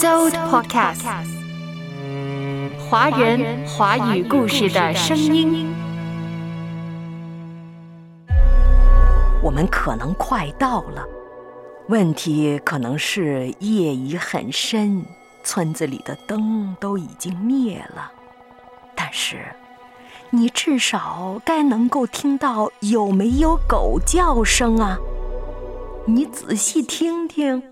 Sold Podcast，华人华语故事的声音。我们可能快到了，问题可能是夜已很深，村子里的灯都已经灭了。但是，你至少该能够听到有没有狗叫声啊？你仔细听听。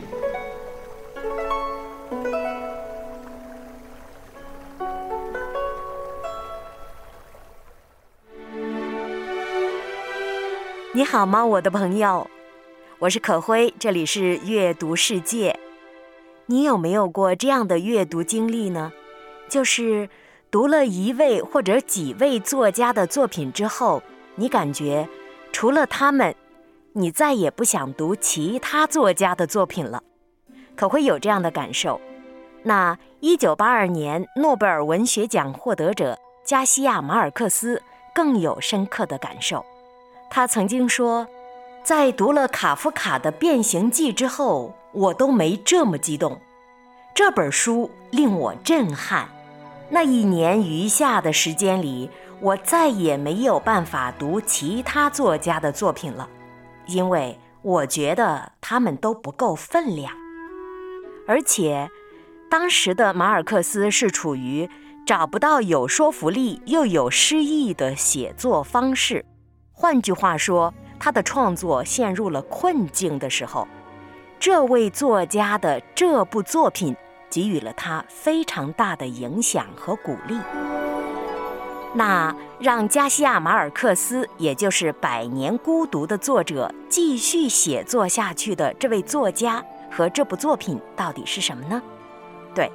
你好吗，我的朋友？我是可辉，这里是阅读世界。你有没有过这样的阅读经历呢？就是读了一位或者几位作家的作品之后，你感觉除了他们，你再也不想读其他作家的作品了。可会有这样的感受？那一九八二年诺贝尔文学奖获得者加西亚马尔克斯更有深刻的感受。他曾经说，在读了卡夫卡的《变形记》之后，我都没这么激动。这本书令我震撼。那一年余下的时间里，我再也没有办法读其他作家的作品了，因为我觉得他们都不够分量。而且，当时的马尔克斯是处于找不到有说服力又有诗意的写作方式。换句话说，他的创作陷入了困境的时候，这位作家的这部作品给予了他非常大的影响和鼓励。那让加西亚马尔克斯，也就是《百年孤独》的作者继续写作下去的这位作家和这部作品到底是什么呢？对，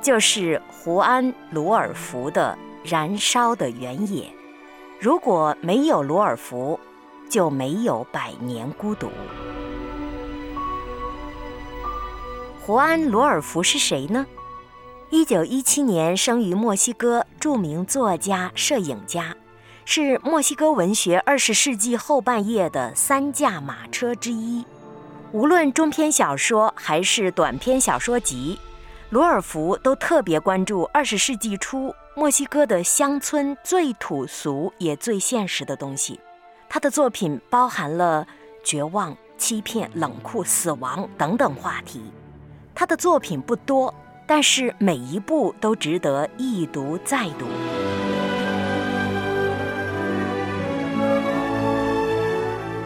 就是胡安·鲁尔福的《燃烧的原野》。如果没有罗尔福，就没有《百年孤独》。胡安·罗尔福是谁呢？一九一七年生于墨西哥，著名作家、摄影家，是墨西哥文学二十世纪后半叶的三驾马车之一。无论中篇小说还是短篇小说集，罗尔福都特别关注二十世纪初。墨西哥的乡村最土俗也最现实的东西，他的作品包含了绝望、欺骗、冷酷、死亡等等话题。他的作品不多，但是每一部都值得一读再读。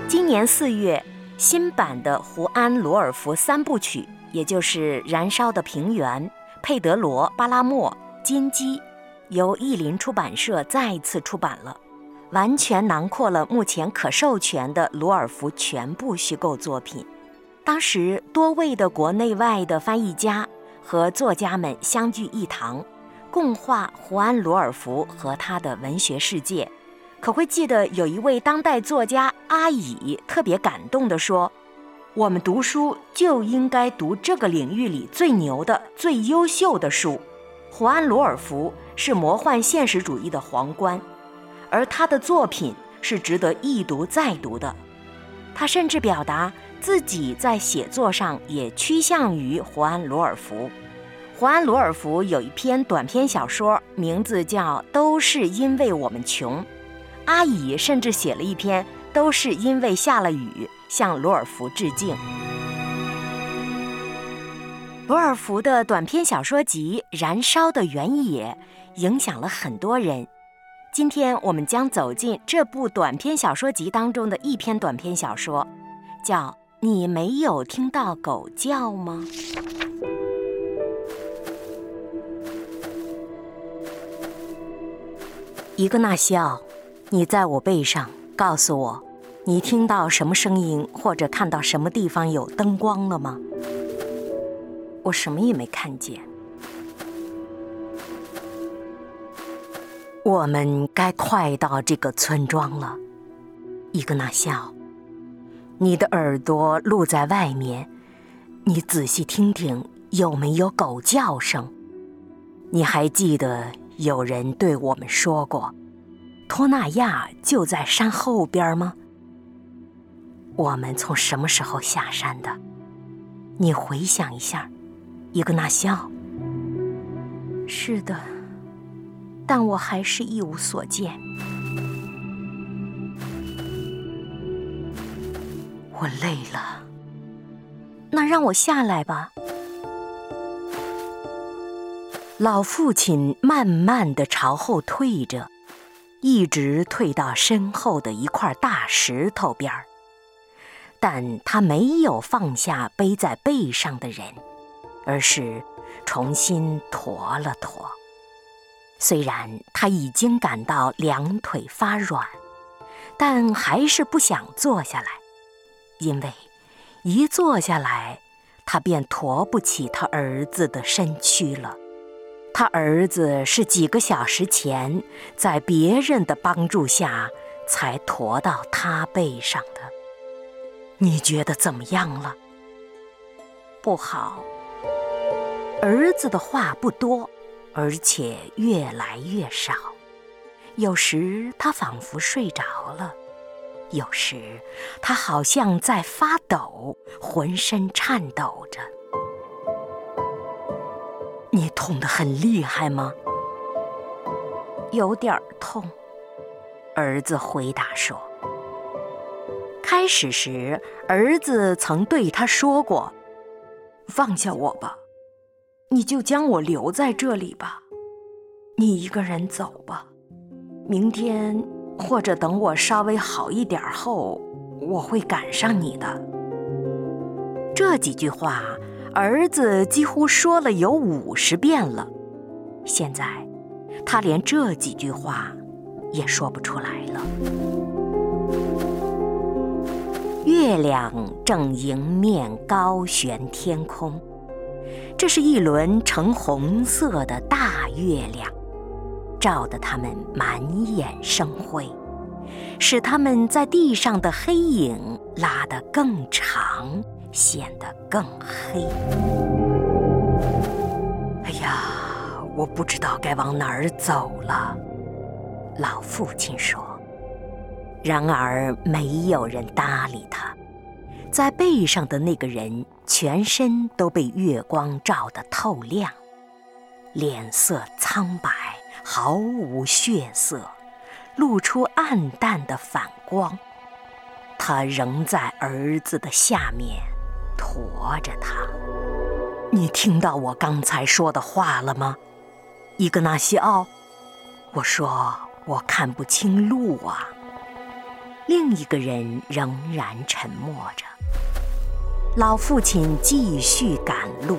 今年四月，新版的胡安·罗尔福三部曲，也就是《燃烧的平原》《佩德罗·巴拉莫》《金鸡》。由译林出版社再次出版了，完全囊括了目前可授权的罗尔福全部虚构作品。当时多位的国内外的翻译家和作家们相聚一堂，共话胡安·罗尔福和他的文学世界。可会记得有一位当代作家阿乙特别感动地说：“我们读书就应该读这个领域里最牛的、最优秀的书。”胡安·罗尔福。是魔幻现实主义的皇冠，而他的作品是值得一读再读的。他甚至表达自己在写作上也趋向于胡安·罗尔福。胡安·罗尔福有一篇短篇小说，名字叫《都是因为我们穷》。阿乙甚至写了一篇《都是因为下了雨》，向罗尔福致敬。罗尔福的短篇小说集《燃烧的原野》。影响了很多人。今天我们将走进这部短篇小说集当中的一篇短篇小说，叫《你没有听到狗叫吗》。一个纳西奥，你在我背上，告诉我，你听到什么声音或者看到什么地方有灯光了吗？我什么也没看见。我们该快到这个村庄了。伊格纳笑，你的耳朵露在外面，你仔细听听有没有狗叫声。你还记得有人对我们说过，托纳亚就在山后边吗？我们从什么时候下山的？你回想一下，伊格纳肖。是的，但我还是一无所见。我累了，那让我下来吧。老父亲慢慢的朝后退着，一直退到身后的一块大石头边儿。但他没有放下背在背上的人，而是重新驮了驮。虽然他已经感到两腿发软，但还是不想坐下来，因为一坐下来，他便驮不起他儿子的身躯了。他儿子是几个小时前在别人的帮助下才驮到他背上的。你觉得怎么样了？不好。儿子的话不多，而且越来越少。有时他仿佛睡着了，有时他好像在发抖，浑身颤抖着。你痛得很厉害吗？有点痛。儿子回答说。开始时，儿子曾对他说过：“放下我吧，你就将我留在这里吧，你一个人走吧。明天或者等我稍微好一点后，我会赶上你的。”这几句话。儿子几乎说了有五十遍了，现在他连这几句话也说不出来了。月亮正迎面高悬天空，这是一轮呈红色的大月亮，照得他们满眼生辉，使他们在地上的黑影拉得更长。显得更黑。哎呀，我不知道该往哪儿走了。老父亲说。然而没有人搭理他。在背上的那个人全身都被月光照得透亮，脸色苍白，毫无血色，露出暗淡的反光。他仍在儿子的下面。驮着他，你听到我刚才说的话了吗，伊格纳西奥？我说我看不清路啊。另一个人仍然沉默着。老父亲继续赶路，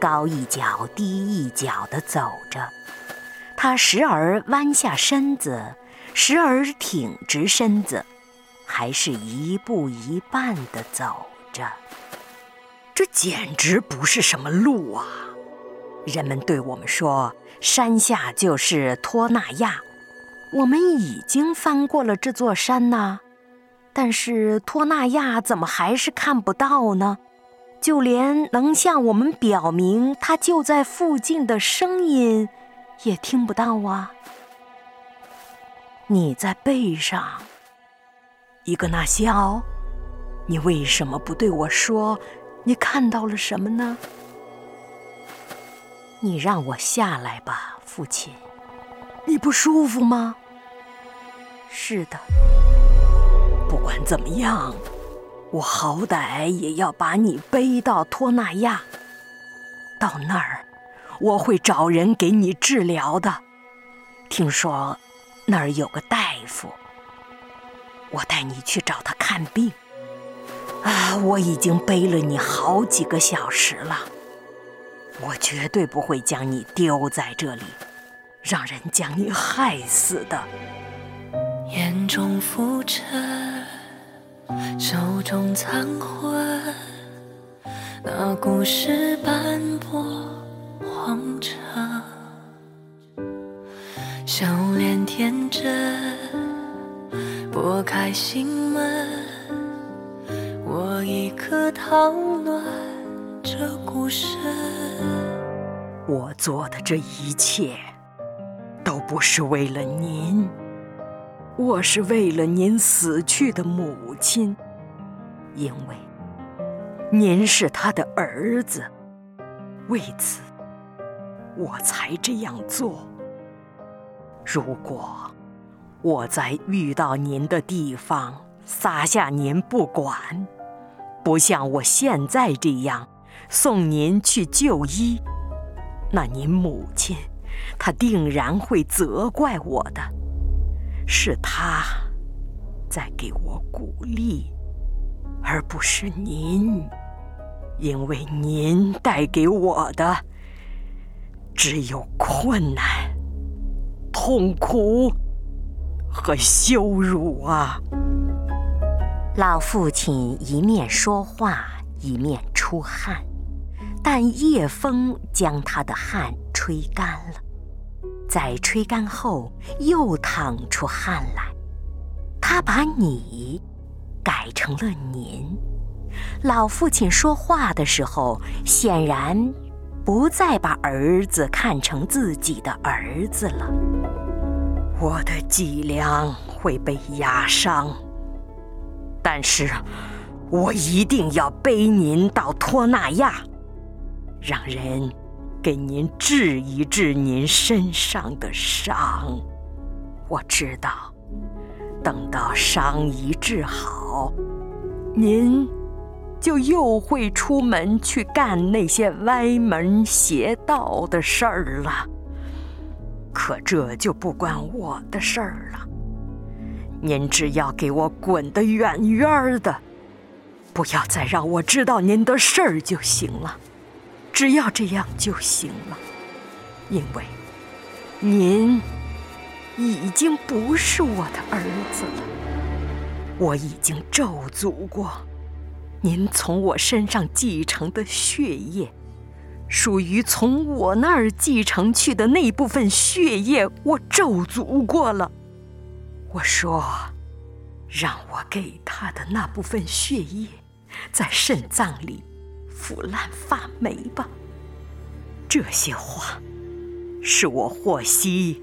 高一脚低一脚地走着。他时而弯下身子，时而挺直身子，还是一步一半地走着。这简直不是什么路啊！人们对我们说，山下就是托纳亚。我们已经翻过了这座山呐，但是托纳亚怎么还是看不到呢？就连能向我们表明他就在附近的声音，也听不到啊！你在背上，伊格纳西奥，你为什么不对我说？你看到了什么呢？你让我下来吧，父亲。你不舒服吗？是的。不管怎么样，我好歹也要把你背到托纳亚。到那儿，我会找人给你治疗的。听说那儿有个大夫，我带你去找他看病。啊！我已经背了你好几个小时了，我绝对不会将你丢在这里，让人将你害死的。眼中浮沉，手中残魂，那故事斑驳荒城，笑脸天真，拨开心门，我一颗糖暖这孤身。我做的这一切，都不是为了您，我是为了您死去的母亲，因为您是他的儿子，为此我才这样做。如果我在遇到您的地方撒下您不管，不像我现在这样送您去就医，那您母亲他定然会责怪我的。是他在给我鼓励，而不是您，因为您带给我的只有困难。痛苦和羞辱啊！老父亲一面说话，一面出汗，但夜风将他的汗吹干了。在吹干后，又淌出汗来。他把你改成了您。老父亲说话的时候，显然。不再把儿子看成自己的儿子了。我的脊梁会被压伤，但是我一定要背您到托纳亚，让人给您治一治您身上的伤。我知道，等到伤一治好，您。就又会出门去干那些歪门邪道的事儿了。可这就不关我的事儿了。您只要给我滚得远远的，不要再让我知道您的事儿就行了。只要这样就行了，因为您已经不是我的儿子了。我已经咒诅过。您从我身上继承的血液，属于从我那儿继承去的那部分血液，我咒诅过了。我说，让我给他的那部分血液，在肾脏里腐烂发霉吧。这些话，是我获悉，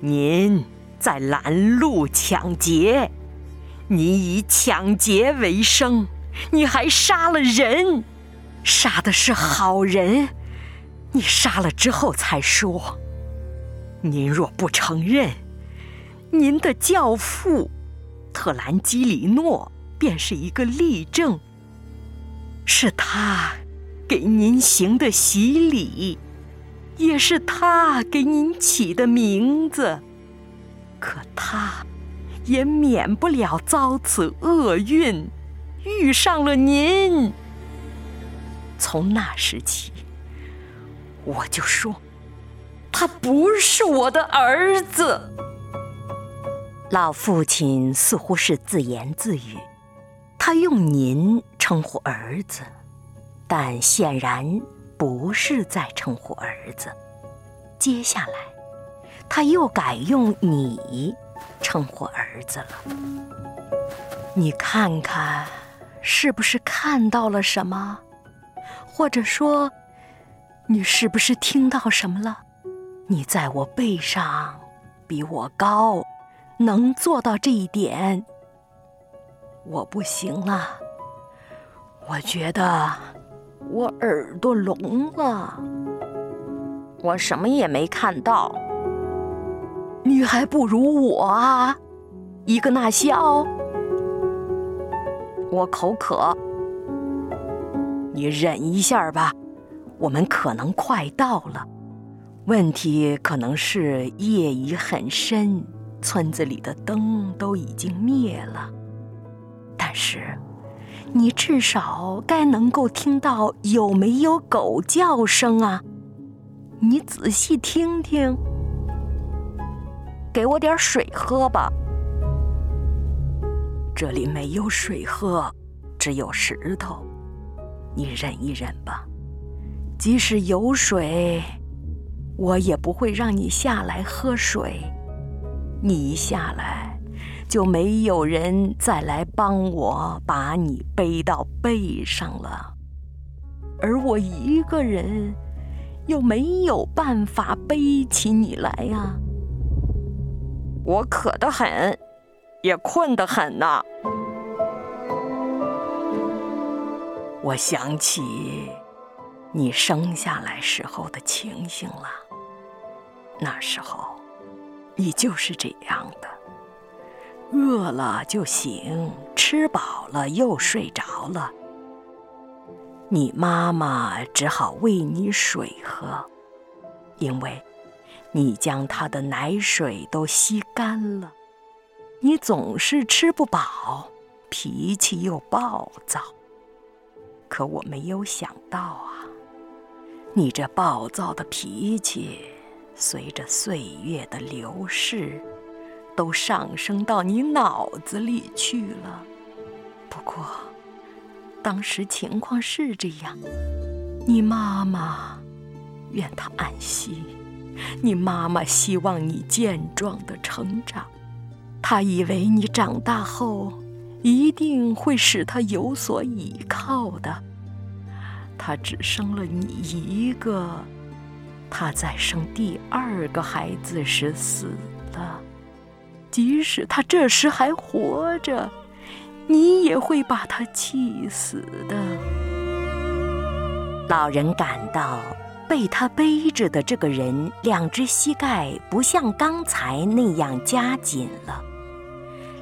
您在拦路抢劫，你以抢劫为生。你还杀了人，杀的是好人。你杀了之后才说。您若不承认，您的教父特兰基里诺便是一个例证。是他给您行的洗礼，也是他给您起的名字。可他也免不了遭此厄运。遇上了您，从那时起，我就说，他不是我的儿子。老父亲似乎是自言自语，他用“您”称呼儿子，但显然不是在称呼儿子。接下来，他又改用“你”称呼儿子了。你看看。是不是看到了什么，或者说，你是不是听到什么了？你在我背上比我高，能做到这一点。我不行了，我觉得我耳朵聋了，我什么也没看到。你还不如我啊，一个纳西奥。我口渴，你忍一下吧。我们可能快到了。问题可能是夜已很深，村子里的灯都已经灭了。但是，你至少该能够听到有没有狗叫声啊？你仔细听听。给我点水喝吧。这里没有水喝，只有石头。你忍一忍吧。即使有水，我也不会让你下来喝水。你一下来，就没有人再来帮我把你背到背上了，而我一个人又没有办法背起你来呀。我渴得很，也困得很呐。我想起你生下来时候的情形了，那时候。你就是这样的，饿了就醒，吃饱了又睡着了。你妈妈只好喂你水喝，因为你将她的奶水都吸干了。你总是吃不饱，脾气又暴躁。可我没有想到啊，你这暴躁的脾气。随着岁月的流逝，都上升到你脑子里去了。不过，当时情况是这样，你妈妈愿她安息。你妈妈希望你健壮的成长，她以为你长大后一定会使她有所依靠的。她只生了你一个。她在生第二个孩子时死了，即使他这时还活着，你也会把他气死的。老人感到被他背着的这个人，两只膝盖不像刚才那样夹紧了，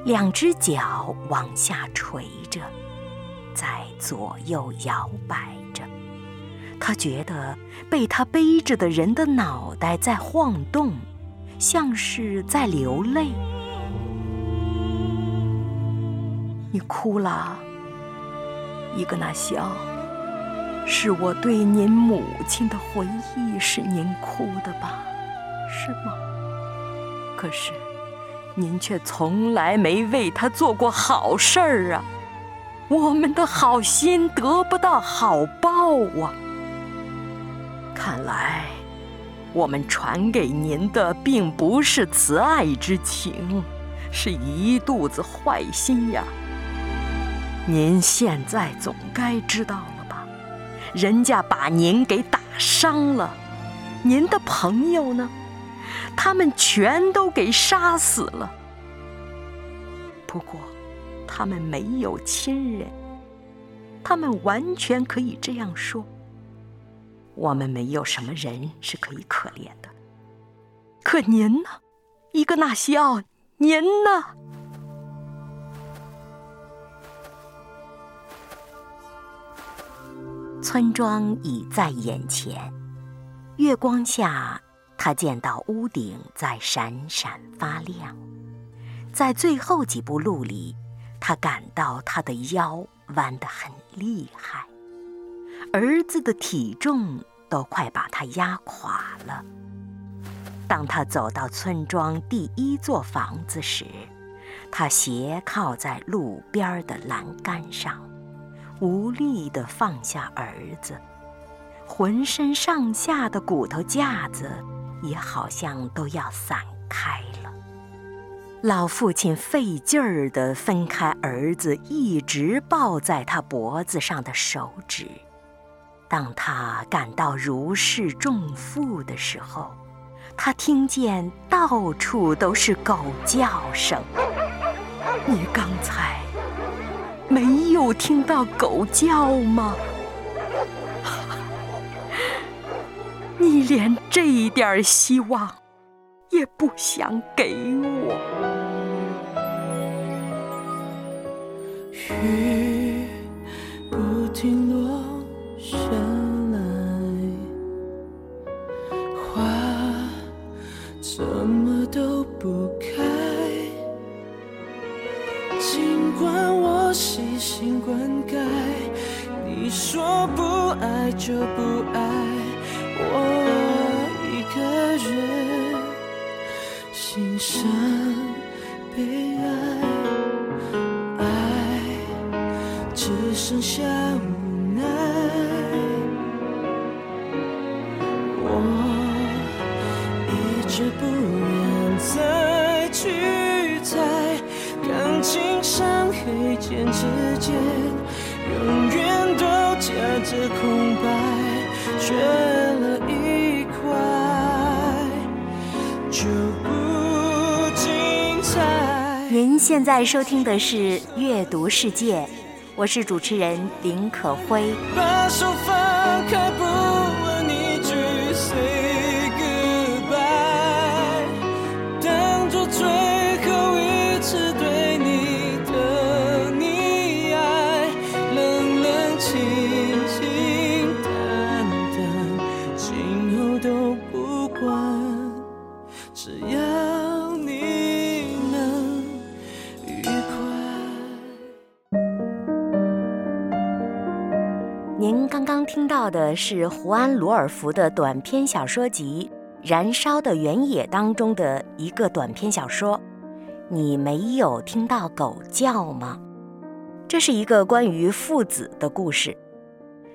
两只脚往下垂着，在左右摇摆着。他觉得被他背着的人的脑袋在晃动，像是在流泪。你哭了，伊格纳西奥，是我对您母亲的回忆使您哭的吧？是吗？可是，您却从来没为他做过好事儿啊！我们的好心得不到好报啊！看来，我们传给您的并不是慈爱之情，是一肚子坏心呀。您现在总该知道了吧？人家把您给打伤了，您的朋友呢？他们全都给杀死了。不过，他们没有亲人，他们完全可以这样说。我们没有什么人是可以可怜的，可您呢，伊格纳西奥，您呢？村庄已在眼前，月光下，他见到屋顶在闪闪发亮。在最后几步路里，他感到他的腰弯得很厉害。儿子的体重都快把他压垮了。当他走到村庄第一座房子时，他斜靠在路边的栏杆上，无力地放下儿子，浑身上下的骨头架子也好像都要散开了。老父亲费劲儿地分开儿子一直抱在他脖子上的手指。当他感到如释重负的时候，他听见到处都是狗叫声。你刚才没有听到狗叫吗？你连这点希望也不想给我。雨不停落。下来，花怎么都不开。尽管我细心灌溉，你说不爱就不爱，我一个人欣赏悲哀，爱只剩下无奈。我一直不像黑键之间，永远都夹着空白，缺了一块就不精彩。您现在收听的是《阅读世界》，我是主持人林可辉。把手放到的是胡安·罗尔福的短篇小说集《燃烧的原野》当中的一个短篇小说。你没有听到狗叫吗？这是一个关于父子的故事。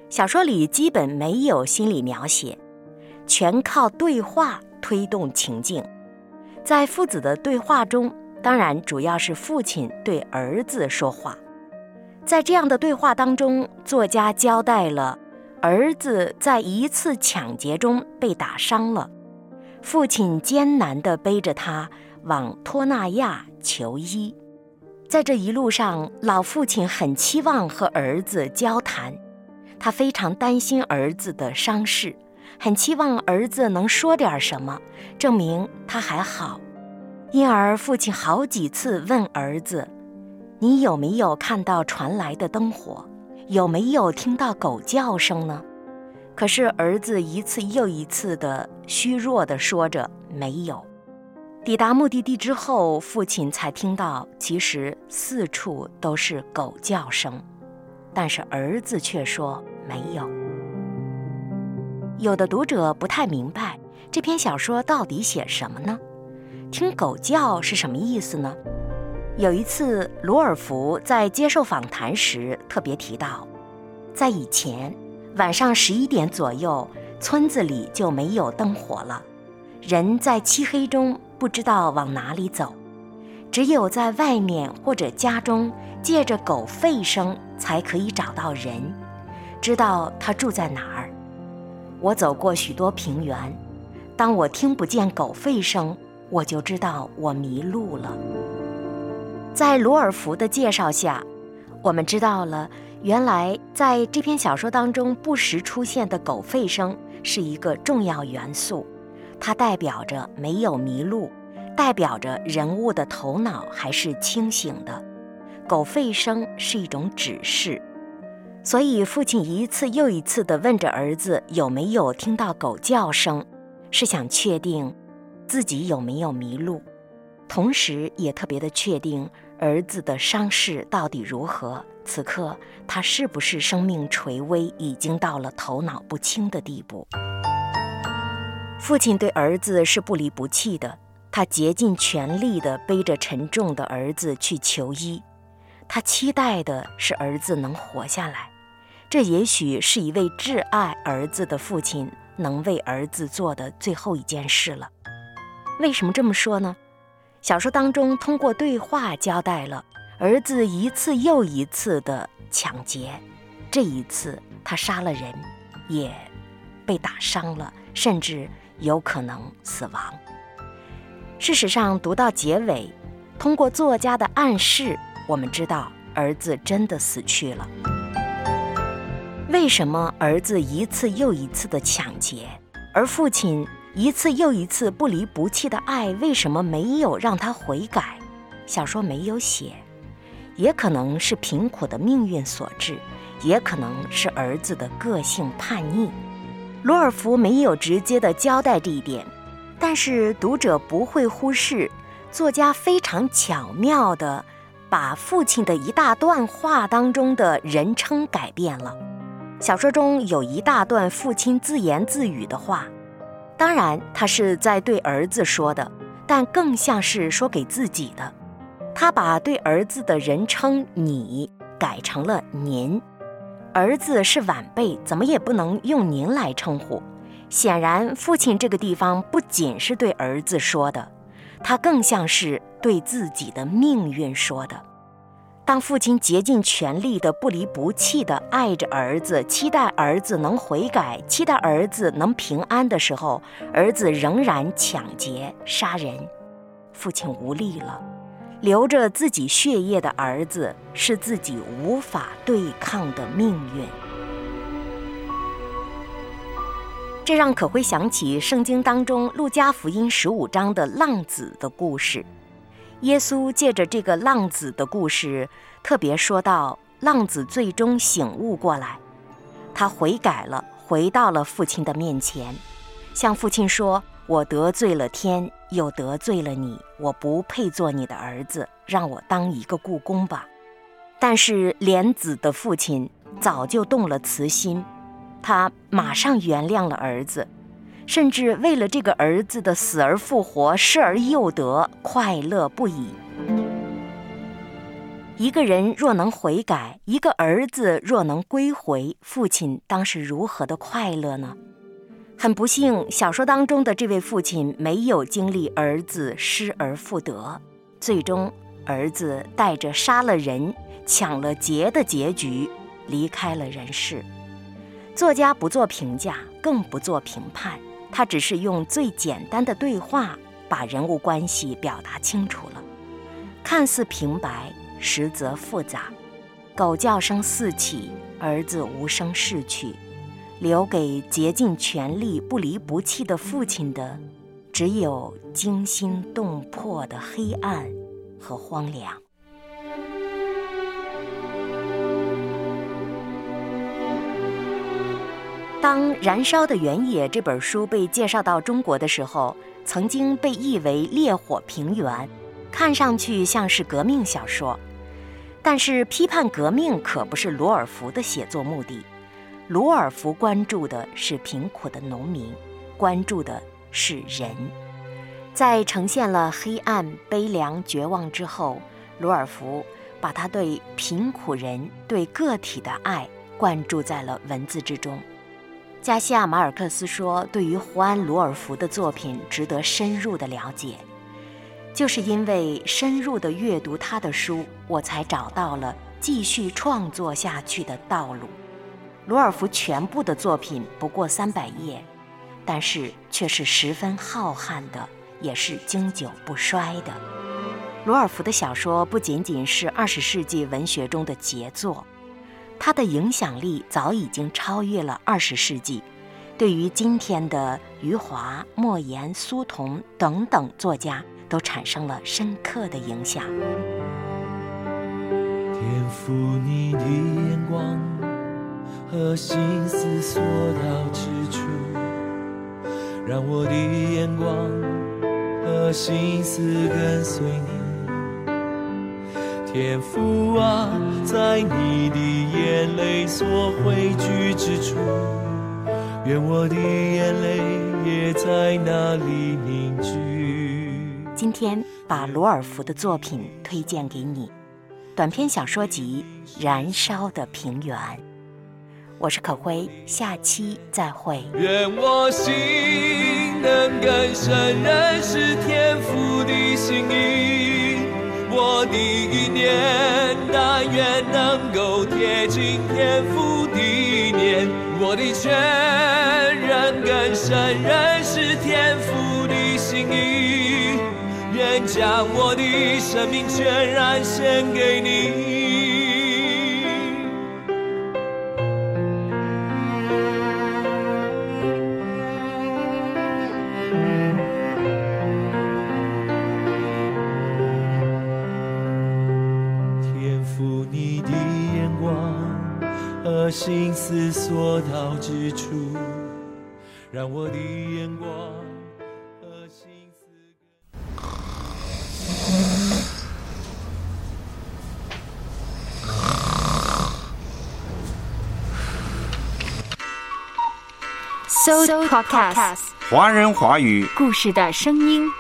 小说里基本没有心理描写，全靠对话推动情境。在父子的对话中，当然主要是父亲对儿子说话。在这样的对话当中，作家交代了儿子在一次抢劫中被打伤了，父亲艰难地背着他往托纳亚求医。在这一路上，老父亲很期望和儿子交谈，他非常担心儿子的伤势，很期望儿子能说点什么，证明他还好。因而，父亲好几次问儿子。你有没有看到传来的灯火？有没有听到狗叫声呢？可是儿子一次又一次的虚弱地说着没有。抵达目的地之后，父亲才听到，其实四处都是狗叫声，但是儿子却说没有。有的读者不太明白这篇小说到底写什么呢？听狗叫是什么意思呢？有一次，罗尔福在接受访谈时特别提到，在以前晚上十一点左右，村子里就没有灯火了，人在漆黑中不知道往哪里走，只有在外面或者家中，借着狗吠声才可以找到人，知道他住在哪儿。我走过许多平原，当我听不见狗吠声，我就知道我迷路了。在罗尔福的介绍下，我们知道了，原来在这篇小说当中不时出现的狗吠声是一个重要元素，它代表着没有迷路，代表着人物的头脑还是清醒的。狗吠声是一种指示，所以父亲一次又一次地问着儿子有没有听到狗叫声，是想确定自己有没有迷路，同时也特别的确定。儿子的伤势到底如何？此刻他是不是生命垂危，已经到了头脑不清的地步？父亲对儿子是不离不弃的，他竭尽全力地背着沉重的儿子去求医，他期待的是儿子能活下来。这也许是一位挚爱儿子的父亲能为儿子做的最后一件事了。为什么这么说呢？小说当中通过对话交代了儿子一次又一次的抢劫，这一次他杀了人，也被打伤了，甚至有可能死亡。事实上，读到结尾，通过作家的暗示，我们知道儿子真的死去了。为什么儿子一次又一次的抢劫，而父亲？一次又一次不离不弃的爱，为什么没有让他悔改？小说没有写，也可能是贫苦的命运所致，也可能是儿子的个性叛逆。罗尔福没有直接的交代这一点，但是读者不会忽视，作家非常巧妙地把父亲的一大段话当中的人称改变了。小说中有一大段父亲自言自语的话。当然，他是在对儿子说的，但更像是说给自己的。他把对儿子的人称“你”改成了“您”。儿子是晚辈，怎么也不能用“您”来称呼。显然，父亲这个地方不仅是对儿子说的，他更像是对自己的命运说的。当父亲竭尽全力的不离不弃的爱着儿子，期待儿子能悔改，期待儿子能平安的时候，儿子仍然抢劫杀人，父亲无力了，流着自己血液的儿子是自己无法对抗的命运。这让可辉想起圣经当中路加福音十五章的浪子的故事。耶稣借着这个浪子的故事，特别说到，浪子最终醒悟过来，他悔改了，回到了父亲的面前，向父亲说：“我得罪了天，又得罪了你，我不配做你的儿子，让我当一个故宫吧。”但是莲子的父亲早就动了慈心，他马上原谅了儿子。甚至为了这个儿子的死而复活、失而又得，快乐不已。一个人若能悔改，一个儿子若能归回，父亲当是如何的快乐呢？很不幸，小说当中的这位父亲没有经历儿子失而复得，最终儿子带着杀了人、抢了劫的结局离开了人世。作家不做评价，更不做评判。他只是用最简单的对话把人物关系表达清楚了，看似平白，实则复杂。狗叫声四起，儿子无声逝去，留给竭尽全力、不离不弃的父亲的，只有惊心动魄的黑暗和荒凉。当《燃烧的原野》这本书被介绍到中国的时候，曾经被译为《烈火平原》，看上去像是革命小说。但是，批判革命可不是罗尔福的写作目的。罗尔福关注的是贫苦的农民，关注的是人。在呈现了黑暗、悲凉、绝望之后，罗尔福把他对贫苦人、对个体的爱灌注在了文字之中。加西亚·马尔克斯说：“对于胡安·罗尔福的作品，值得深入的了解。就是因为深入的阅读他的书，我才找到了继续创作下去的道路。罗尔福全部的作品不过三百页，但是却是十分浩瀚的，也是经久不衰的。罗尔福的小说不仅仅是二十世纪文学中的杰作。”他的影响力早已经超越了二十世纪，对于今天的余华、莫言、苏童等等作家都产生了深刻的影响。天赋你的眼光和心思所到之处，让我的眼光和心思跟随你。天赋啊，在你的眼泪所汇聚之处，愿我的眼泪也在那里凝聚。今天把罗尔福的作品推荐给你，短篇小说集《燃烧的平原》。我是可辉，下期再会。愿我心能更深认识天赋的心意。我的意念，但愿能够贴近天父的念；我的全人更深认识天父的心意，愿将我的生命全然献给你。心思所到之处，让我的眼光和心思。So podcast，华人华语故事的声音。